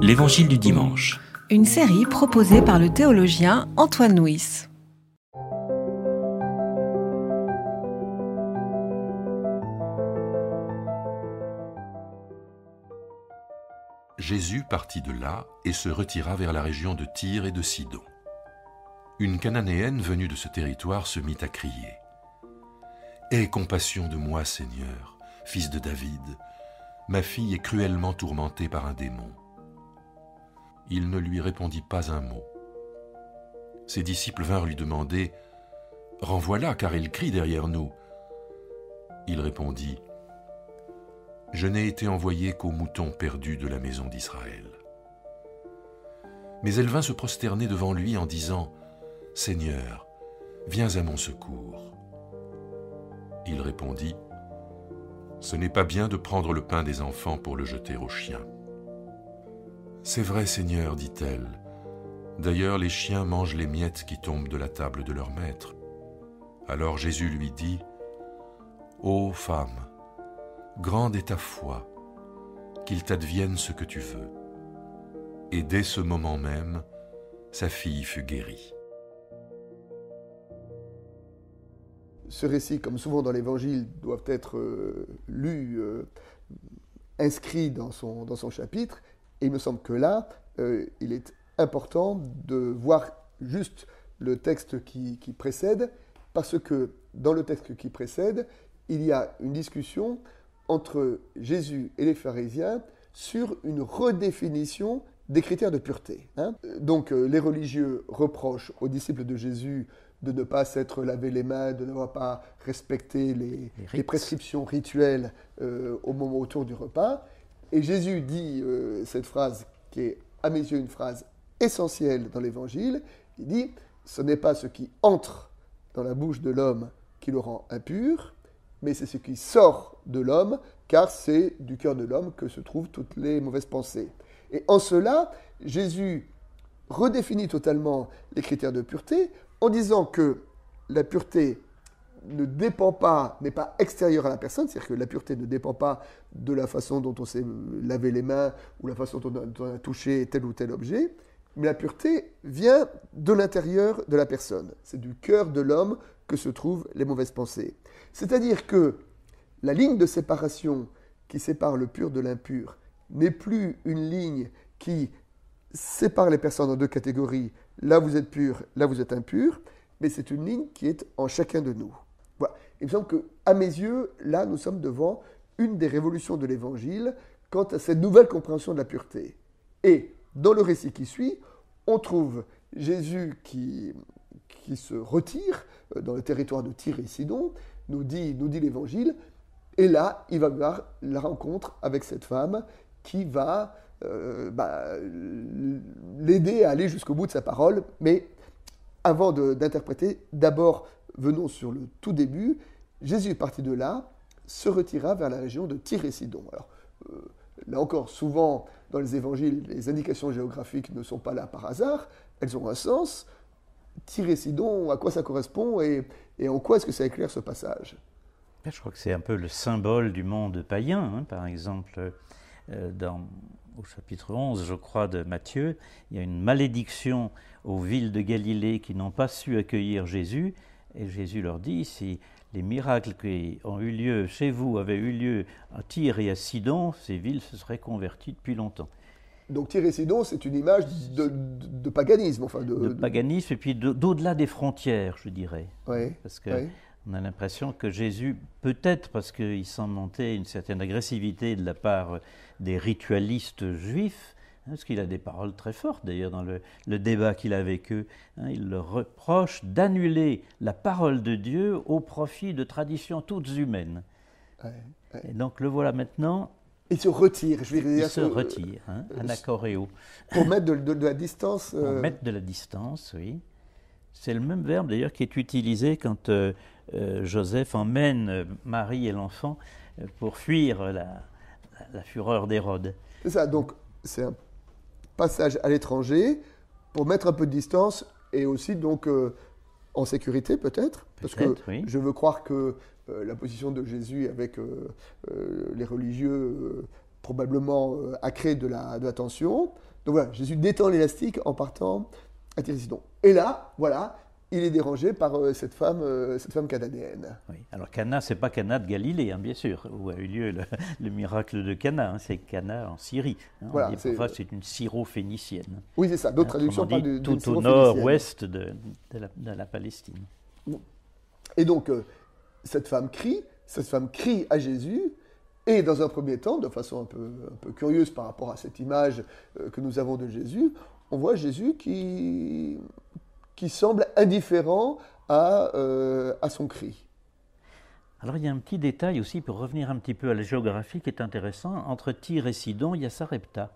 L'Évangile du dimanche. Une série proposée par le théologien Antoine Nuis. Jésus partit de là et se retira vers la région de Tyr et de Sidon. Une Cananéenne venue de ce territoire se mit à crier Aie compassion de moi, Seigneur, fils de David. Ma fille est cruellement tourmentée par un démon. Il ne lui répondit pas un mot. Ses disciples vinrent lui demander Renvoie-la, car elle crie derrière nous. Il répondit Je n'ai été envoyé qu'aux moutons perdus de la maison d'Israël. Mais elle vint se prosterner devant lui en disant Seigneur, viens à mon secours. Il répondit, Ce n'est pas bien de prendre le pain des enfants pour le jeter aux chiens. C'est vrai, Seigneur, dit-elle. D'ailleurs, les chiens mangent les miettes qui tombent de la table de leur maître. Alors Jésus lui dit, Ô femme, grande est ta foi, qu'il t'advienne ce que tu veux. Et dès ce moment même, sa fille fut guérie. ce récit, comme souvent dans l'Évangile, doivent être euh, lus, euh, son, dans son chapitre. Et il me semble que là, euh, il est important de voir juste le texte qui, qui, précède, parce que dans le texte qui précède, il y a une discussion entre Jésus et les pharisiens sur une redéfinition des critères de pureté. Hein. Donc les religieux reprochent aux disciples de Jésus de ne pas s'être lavé les mains, de ne pas respecter les, les, prescriptions rituelles euh, au moment autour du repas. Et Jésus dit euh, cette phrase qui est à mes yeux une phrase essentielle dans l'Évangile. Il dit, ce n'est pas ce qui entre dans la bouche de l'homme qui le rend impur, mais c'est ce qui sort de l'homme, car c'est du cœur de l'homme que se trouvent toutes les mauvaises pensées. Et en cela, Jésus redéfinit totalement les critères de pureté en disant que la pureté ne dépend pas, n'est pas extérieure à la personne, c'est-à-dire que la pureté ne dépend pas de la façon dont on s'est lavé les mains ou la façon dont on a touché tel ou tel objet, mais la pureté vient de l'intérieur de la personne. C'est du cœur de l'homme que se trouvent les mauvaises pensées. C'est-à-dire que la ligne de séparation qui sépare le pur de l'impur n'est plus une ligne qui sépare les personnes en deux catégories, là vous êtes pur, là vous êtes impur, mais c'est une ligne qui est en chacun de nous. Il me semble que, à mes yeux, là, nous sommes devant une des révolutions de l'Évangile quant à cette nouvelle compréhension de la pureté. Et dans le récit qui suit, on trouve Jésus qui, qui se retire euh, dans le territoire de Tyr Sidon, nous dit, nous dit l'Évangile, et là, il va avoir la rencontre avec cette femme qui va euh, bah, l'aider à aller jusqu'au bout de sa parole. Mais avant d'interpréter, d'abord venons sur le tout début. Jésus est parti de là, se retira vers la région de Tyr et Sidon. Alors, euh, là encore, souvent dans les évangiles, les indications géographiques ne sont pas là par hasard, elles ont un sens. Tyr et Sidon, à quoi ça correspond et, en quoi est-ce que ça éclaire ce passage? Je crois que c'est un peu le symbole du monde païen, hein, par exemple, euh, au chapitre 11, je crois, de Matthieu, il y a une malédiction aux villes de Galilée qui n'ont pas su accueillir Jésus. Et Jésus leur dit, si les miracles qui ont eu lieu chez vous avaient eu lieu à Tyr et à Sidon, ces villes se seraient converties depuis longtemps. Donc Tyr et Sidon, c'est une image de, paganisme. Enfin de, de, paganisme et puis d'au-delà des frontières, je dirais. Oui, Parce que on a l'impression que Jésus, peut-être parce qu'il monter une certaine agressivité de la part des ritualistes juifs, parce qu'il a des paroles très fortes d'ailleurs dans le, débat qu'il a avec eux, hein, il leur reproche d'annuler la parole de Dieu au profit de traditions toutes humaines. Et donc le voilà maintenant. Il se retire, je vais dire. Il se retire, hein, anacoréo. Pour mettre de, la distance. Pour euh, mettre de la distance, oui. C'est le même verbe d'ailleurs qui est utilisé quand euh, euh, Joseph emmène euh, Marie et l'enfant pour fuir la, fureur d'Hérode. C'est ça, donc c'est un passage à l'étranger pour mettre un peu de distance et aussi donc en sécurité peut-être, parce que je veux croire que la position de Jésus avec les religieux probablement à créer de la, de la tension. Donc voilà, Jésus détend l'élastique en partant à Sidon. Et là, voilà, il est dérangé par euh, cette femme, euh, cette femme cananéenne. Oui. Alors Cana, c'est pas Cana de Galilée, hein, bien sûr, où a eu lieu le, miracle de Cana. Hein, c'est Cana en Syrie. Hein, voilà, c'est une syro-phénicienne. Oui, c'est ça. D'autres traductions parlent tout au nord-ouest de, la, Palestine. Et donc euh, cette femme crie, cette femme crie à Jésus. Et dans un premier temps, de façon un peu, un peu curieuse par rapport à cette image que nous avons de Jésus, on voit Jésus qui, qui semble indifférent à, euh, à son cri. Alors il y a un petit détail aussi pour revenir un petit peu à la géographie qui est intéressant. Entre Tyr et Sidon, il y a Sarepta.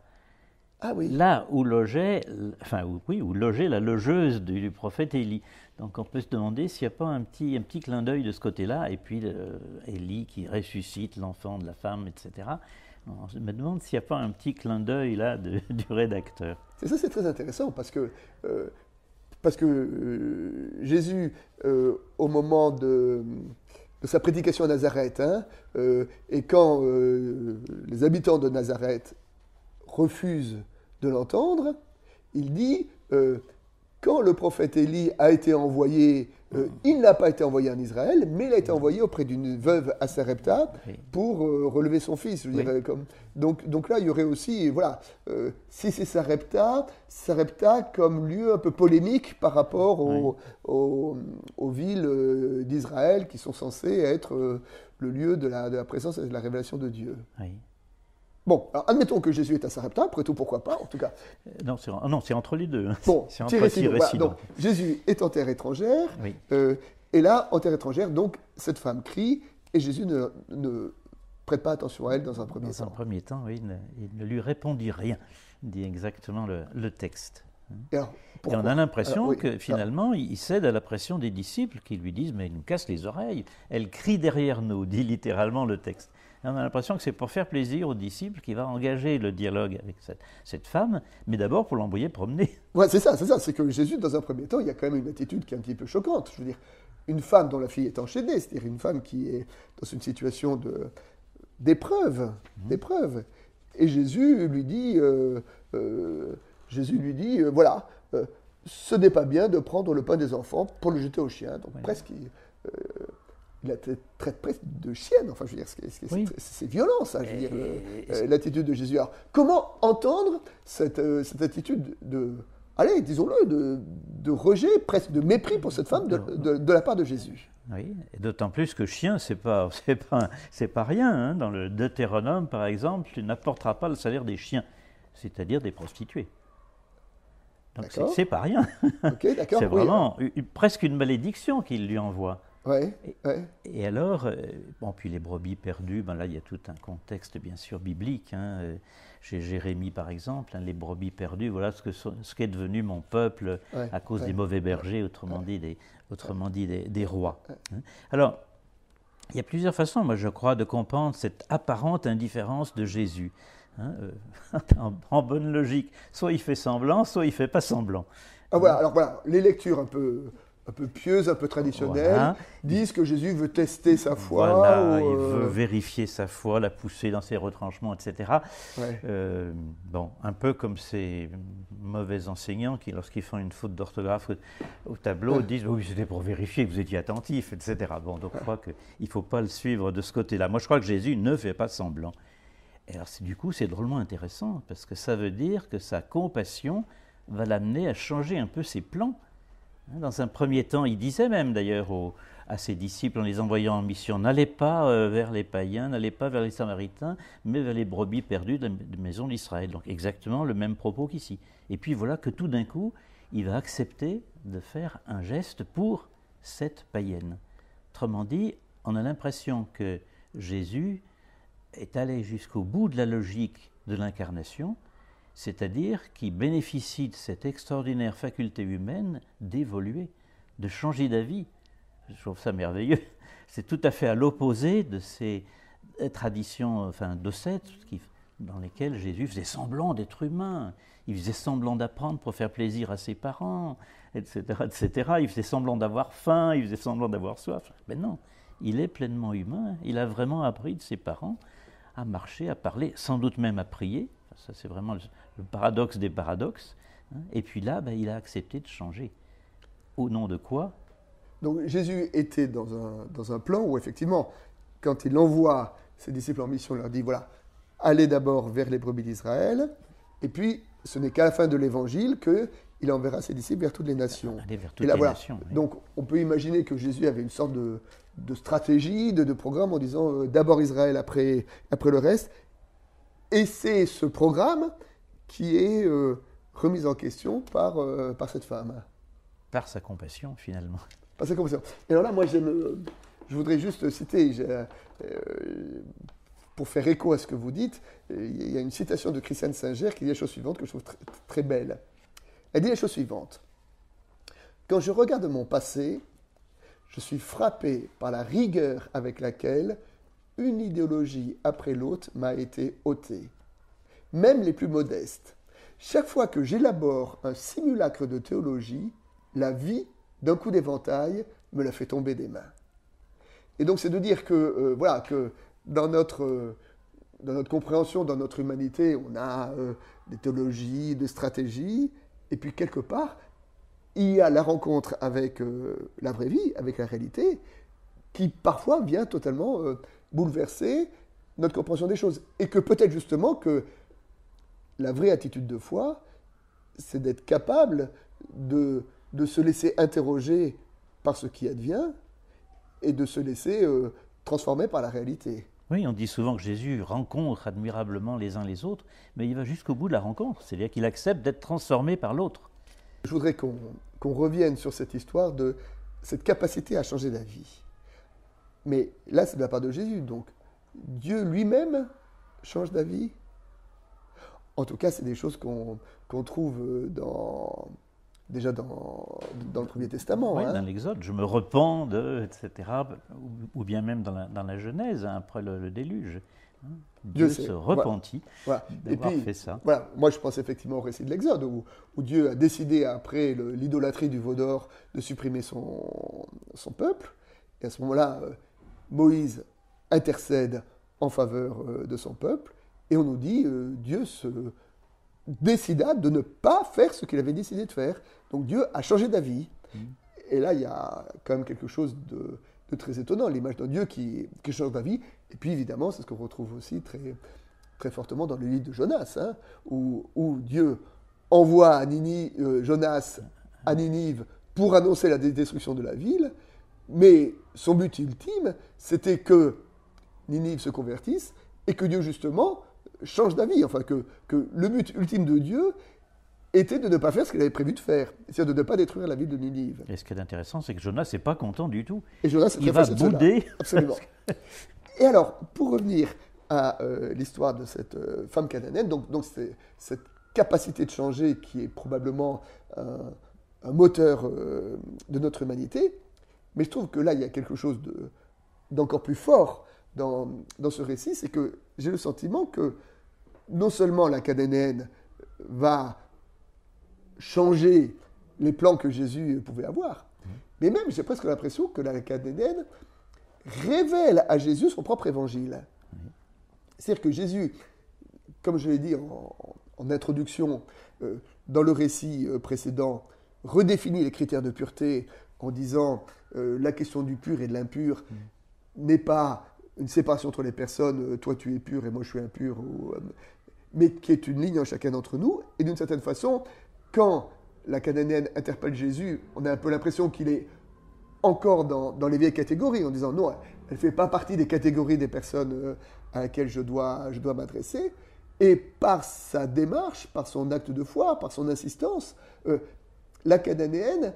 Ah oui. Là où logeait, enfin oui, où logeait la logeuse du, prophète Élie. Donc on peut se demander s'il n'y a pas un petit, un petit clin d'œil de ce côté-là, et puis euh, Élie qui ressuscite l'enfant de la femme, etc. On me demande s'il n'y a pas un petit clin d'œil là du rédacteur. C'est ça, c'est très intéressant parce que euh, parce que euh, Jésus, euh, au moment de, sa prédication à Nazareth, hein, euh, et quand les habitants de Nazareth refusent de l'entendre, il dit quand le prophète Élie a été envoyé, euh, il n'a pas été envoyé en Israël, mais il a été envoyé auprès d'une veuve à Sarepta pour euh, relever son fils. Je dirais, comme. Donc, donc là, il y aurait aussi, voilà, euh, si c'est Sarepta, Sarepta comme lieu un peu polémique par rapport aux, villes d'Israël qui sont censées être le lieu de la, de la présence et de la révélation de Dieu. Bon, alors admettons que Jésus est à Sarepta, après tout, pourquoi pas, en tout cas. Euh, non, c'est, non, c'est entre les deux. Bon, c'est entre donc, Jésus est en terre étrangère, euh, et là, en terre étrangère, donc, cette femme crie, et Jésus ne, ne prête pas attention à elle dans un premier temps. Dans un premier temps, oui, il ne, lui répondit rien, dit exactement le, texte. Et, on a l'impression que finalement, il cède à la pression des disciples qui lui disent Mais elle nous casse les oreilles. Elle crie derrière nous, dit littéralement le texte on a l'impression que c'est pour faire plaisir aux disciples qu'il va engager le dialogue avec cette, femme, mais d'abord pour l'envoyer promener. Ouais, c'est ça, c'est ça. C'est que Jésus, dans un premier temps, il y a quand même une attitude qui est un petit peu choquante. Je veux dire, une femme dont la fille est enchaînée, c'est-à-dire une femme qui est dans une situation de, d'épreuve, mhm. d'épreuve. Et Jésus lui dit, euh, euh, Jésus lui dit, euh, voilà, ce n'est pas bien de prendre le pain des enfants pour le jeter aux chiens. Donc presque, il la traite presque de chienne. Enfin, je veux dire, c'est violent, ça, je veux dire, euh, l'attitude de Jésus. Alors, comment entendre cette, euh, cette attitude de, allez, disons-le, de, de, rejet, presque de mépris pour cette femme de, de, la part de Jésus? Oui, et d'autant plus que chien, c'est pas, c'est pas, pas rien. Hein. Dans le Deutéronome, par exemple, tu n'apporteras pas le salaire des chiens, c'est-à-dire des prostituées. Donc c'est pas rien. c'est vraiment presque une malédiction qu'il lui envoie. Ouais, et, alors, euh, bon, puis les brebis perdues, ben là il y a tout un contexte bien sûr biblique. Hein, euh, chez Jérémie par exemple, hein, les brebis perdues, voilà ce, que, ce qu'est devenu mon peuple à cause des mauvais bergers, autrement dit des, autrement dit des, rois. Hein. Alors, il y a plusieurs façons, moi je crois, de comprendre cette apparente indifférence de Jésus. Euh, en, bonne logique, soit il fait semblant, soit il fait pas semblant. Ah, voilà, alors voilà, les lectures un peu un peu pieuse, un peu traditionnelle, disent que Jésus veut tester sa foi. Voilà, il euh, veut vérifier sa foi, la pousser dans ses retranchements, etc. Euh, bon, un peu comme ces mauvais enseignants qui, lorsqu'ils font une faute d'orthographe au tableau, disent oui, c'était pour vérifier que vous étiez attentif, etc. Bon, donc je crois qu'il ne faut pas le suivre de ce côté-là. Moi, je crois que Jésus ne fait pas semblant. Et alors, du coup, c'est drôlement intéressant, parce que ça veut dire que sa compassion va l'amener à changer un peu ses plans dans un premier temps, il disait même d'ailleurs à ses disciples en les envoyant en mission, n'allez pas euh, vers les païens, n'allez pas vers les samaritains, mais vers les brebis perdues de la maison d'Israël. Donc exactement le même propos qu'ici. Et puis voilà que tout d'un coup, il va accepter de faire un geste pour cette païenne. Autrement dit, on a l'impression que Jésus est allé jusqu'au bout de la logique de l'incarnation, c'est-à-dire qui bénéficie de cette extraordinaire faculté humaine d'évoluer, de changer d'avis. Je trouve ça merveilleux. C'est tout à fait à l'opposé de ces traditions enfin, dans lesquelles Jésus faisait semblant d'être humain. Il faisait semblant d'apprendre pour faire plaisir à ses parents, etc., etc. Il faisait semblant d'avoir faim, il faisait semblant d'avoir soif. Mais non, il est pleinement humain. Il a vraiment appris de ses parents à marcher, à parler, sans doute même à prier. Ça, c'est vraiment le, paradoxe des paradoxes. Hein. Et puis là, ben, il a accepté de changer. Au nom de quoi? Donc Jésus était dans un, dans un plan où, effectivement, quand il envoie ses disciples en mission, il leur dit voilà, allez d'abord vers les brebis d'Israël, et puis ce n'est qu'à la fin de l'évangile qu'il enverra ses disciples vers toutes les nations. Aller vers toutes les nations. Donc on peut imaginer que Jésus avait une sorte de, de stratégie, de, de, programme en disant euh, d'abord Israël, après, après le reste. Et c'est ce programme qui est euh, remis en question par, euh, par cette femme. Par sa compassion, finalement. Par sa compassion. Et alors là, moi, j'aime, je voudrais juste citer, pour faire écho à ce que vous dites, il y a une citation de Christiane Singer qui dit la chose suivante que je trouve très, très belle. Elle dit la chose suivante. Quand je regarde mon passé, je suis frappé par la rigueur avec laquelle une idéologie après l'autre m'a été ôtée, même les plus modestes. Chaque fois que j'élabore un simulacre de théologie, la vie, d'un coup d'éventail, me la fait tomber des mains. Et donc c'est de dire que, euh, voilà, que dans notre, euh, dans notre compréhension, dans notre humanité, on a euh, des théologies, des stratégies, et puis quelque part, il y a la rencontre avec la vraie vie, avec la réalité, qui parfois vient totalement bouleverser notre compréhension des choses. Et que peut-être justement que la vraie attitude de foi, c'est d'être capable de, de, se laisser interroger par ce qui advient et de se laisser euh, transformer par la réalité. Oui, on dit souvent que Jésus rencontre admirablement les uns les autres, mais il va jusqu'au bout de la rencontre, c'est-à-dire qu'il accepte d'être transformé par l'autre. Je voudrais qu'on revienne sur cette histoire de cette capacité à changer d'avis. Mais là, c'est de la part de Jésus. Donc, Dieu lui-même change d'avis. En tout cas, c'est des choses qu'on trouve dans, déjà dans, dans, le Premier Testament. Oui, hein. dans l'Exode, je me repens de, etc., ou, bien même dans la, dans la Genèse, hein, après le, le déluge. Dieu, se repentit d'avoir fait ça. Voilà. Moi, je pense effectivement au récit de l'Exode, où, Dieu a décidé, après l'idolâtrie du veau d'or, de supprimer son, son, peuple. Et à ce moment-là, euh, Moïse intercède en faveur euh, de son peuple. Et on nous dit, euh, Dieu se décida de ne pas faire ce qu'il avait décidé de faire. Donc Dieu a changé d'avis. Mmh. Et là, il y a quand même quelque chose de, très étonnant, l'image d'un Dieu qui, qui change d'avis. Et puis évidemment, c'est ce qu'on retrouve aussi très, très fortement dans le livre de Jonas, hein, où, où, Dieu envoie à Nini, euh, Jonas à Ninive pour annoncer la destruction de la ville, mais son but ultime, c'était que Ninive se convertisse et que Dieu justement change d'avis, enfin que, que le but ultime de Dieu, était de ne pas faire ce qu'il avait prévu de faire, c'est-à-dire de ne pas détruire la ville de Ninive. Et ce qui est intéressant, c'est que Jonas n'est pas content du tout. Et Jonas Il va bouder. Absolument. Et alors, pour revenir à euh, l'histoire de cette euh, femme cananéenne, donc, donc c'est cette capacité de changer qui est probablement un moteur euh, de notre humanité, mais je trouve que là, il y a quelque chose d'encore plus fort dans, dans ce récit, c'est que j'ai le sentiment que non seulement la cananéenne va changer les plans que Jésus pouvait avoir. Mais même, j'ai presque l'impression que la Cananéenne révèle à Jésus son propre évangile. C'est-à-dire que Jésus, comme je l'ai dit en, introduction, euh, dans le récit euh, précédent, redéfinit les critères de pureté en disant euh, la question du pur et de l'impur n'est pas une séparation entre les personnes, toi tu es pur et moi je suis impur, mais qui est une ligne en chacun d'entre nous. Et d'une certaine façon, quand la cananéenne interpelle Jésus, on a un peu l'impression qu'il est encore dans, les vieilles catégories, en disant non, elle ne fait pas partie des catégories des personnes euh, à laquelle je dois, je dois m'adresser. Et par sa démarche, par son acte de foi, par son insistance, euh, la cananéenne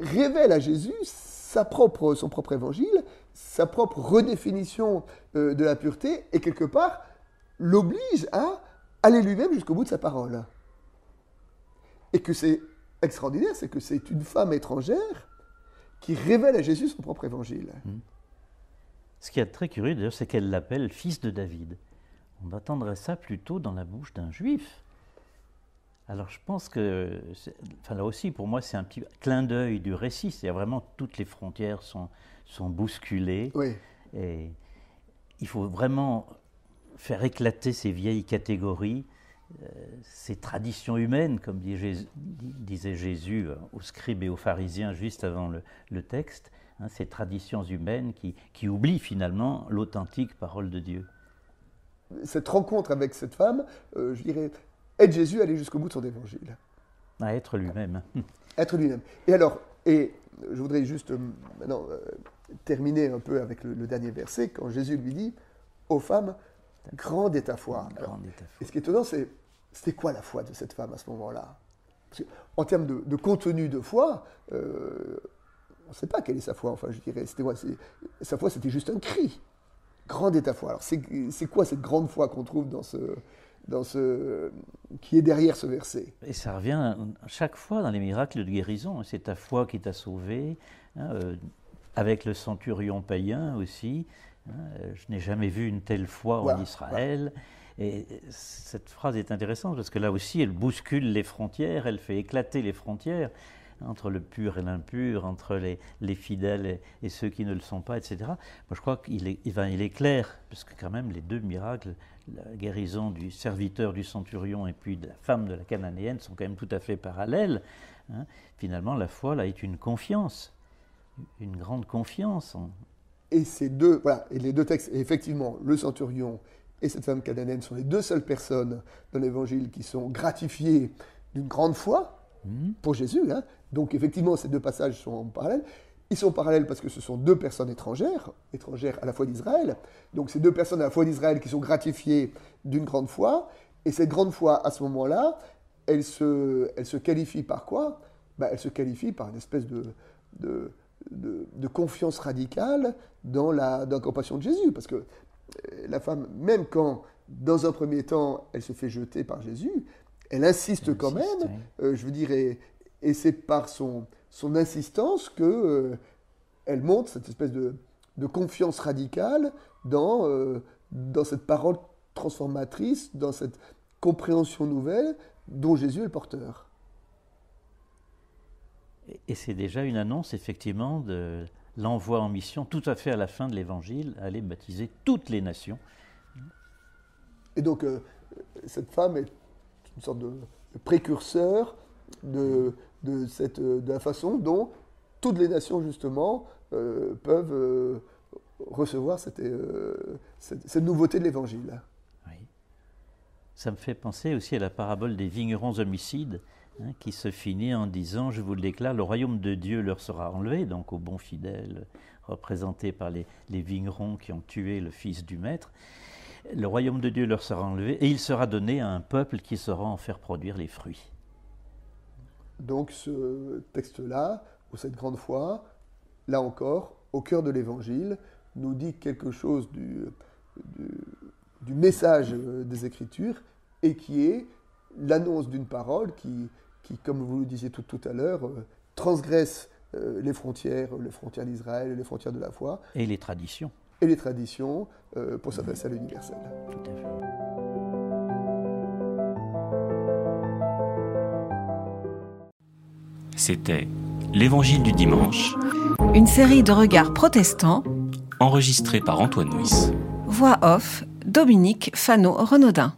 révèle à Jésus sa propre, son propre évangile, sa propre redéfinition euh, de la pureté, et quelque part l'oblige à aller lui-même jusqu'au bout de sa parole. Et que c'est extraordinaire, c'est que c'est une femme étrangère qui révèle à Jésus son propre évangile. Hmm. Ce qui est très curieux d'ailleurs, c'est qu'elle l'appelle fils de David. On attendrait ça plutôt dans la bouche d'un juif. Alors je pense que, enfin là aussi pour moi c'est un petit clin d'œil du récit, c'est vraiment toutes les frontières sont, sont bousculées. Oui. Et il faut vraiment faire éclater ces vieilles catégories, ces traditions humaines, comme disait Jésus aux scribes et aux pharisiens juste avant le, texte, hein, ces traditions humaines qui, qui oublient finalement l'authentique parole de Dieu. Cette rencontre avec cette femme, je dirais, aide Jésus à aller jusqu'au bout de son évangile. À être lui-même. Être lui-même. Et alors, et je voudrais juste euh, maintenant euh, terminer un peu avec le, dernier verset, quand Jésus lui dit aux femmes, grande est ta foi. et ce qui est étonnant, c'est c'était quoi la foi de cette femme à ce moment-là? En termes de, contenu de foi, euh, on ne sait pas quelle est sa foi. Enfin, je dirais, sa foi, c'était juste un cri. Grande est ta foi. Alors, c'est quoi cette grande foi qu'on trouve dans ce, dans ce, qui est derrière ce verset. Et ça revient chaque fois dans les miracles de guérison. C'est ta foi qui t'a sauvé. Hein, euh, avec le centurion païen aussi. Hein, je n'ai jamais vu une telle foi en Israël. Et cette phrase est intéressante parce que là aussi, elle bouscule les frontières, elle fait éclater les frontières entre le pur et l'impur, entre les, les fidèles et, ceux qui ne le sont pas, etc. Moi, je crois qu'il est, il, il est clair, parce que quand même les deux miracles, la guérison du serviteur du centurion et puis de la femme de la cananéenne sont quand même tout à fait parallèles. Hein. Finalement, la foi, là, est une confiance, une grande confiance. Et ces deux, voilà, et les deux textes, effectivement, le centurion et cette femme cananéenne sont les deux seules personnes dans l'Évangile qui sont gratifiées d'une grande foi pour Jésus. Hein. Donc effectivement, ces deux passages sont parallèles. Ils sont parallèles parce que ce sont deux personnes étrangères, étrangères à la foi d'Israël. Donc ces deux personnes à la foi d'Israël qui sont gratifiées d'une grande foi. Et cette grande foi, à ce moment-là, elle se, elle se qualifie par quoi? Ben, Elle se qualifie par une espèce de, de, de, confiance radicale dans la, dans la compassion de Jésus. Parce que euh, la femme, même quand, dans un premier temps, elle se fait jeter par Jésus, elle insiste quand même, euh, je veux dire, et c'est par son, son insistance que euh, elle montre cette espèce de, confiance radicale dans, euh, dans cette parole transformatrice, dans cette compréhension nouvelle dont Jésus est le porteur. Et c'est déjà une annonce, effectivement, de l'envoi en mission tout à fait à la fin de l'Évangile, aller baptiser toutes les nations. Et donc, euh, cette femme est une sorte de précurseur de, de, cette, de la façon dont toutes les nations, justement, euh, peuvent euh, recevoir euh, cette, cette, nouveauté de l'Évangile. Oui. Ça me fait penser aussi à la parabole des vignerons homicides, hein, qui se finit en disant, je vous le déclare, le royaume de Dieu leur sera enlevé, donc aux bons fidèles, représentés par les, les vignerons qui ont tué le fils du maître. Le royaume de Dieu leur sera enlevé et il sera donné à un peuple qui saura en faire produire les fruits. Donc ce texte-là, ou cette grande foi, là encore, au cœur de l'Évangile, nous dit quelque chose du, du, message des Écritures et qui est l'annonce d'une parole qui, qui, comme vous le disiez tout, tout à l'heure, euh, transgresse euh, les frontières, les frontières d'Israël, les frontières de la foi. Et les traditions. Et les traditions euh, pour s'adresser à l'universel. Tout à fait. C'était L'Évangile du dimanche. Une série de regards protestants. Enregistrée par Antoine Nuis. Voix off, Dominique Fano-Renaudin.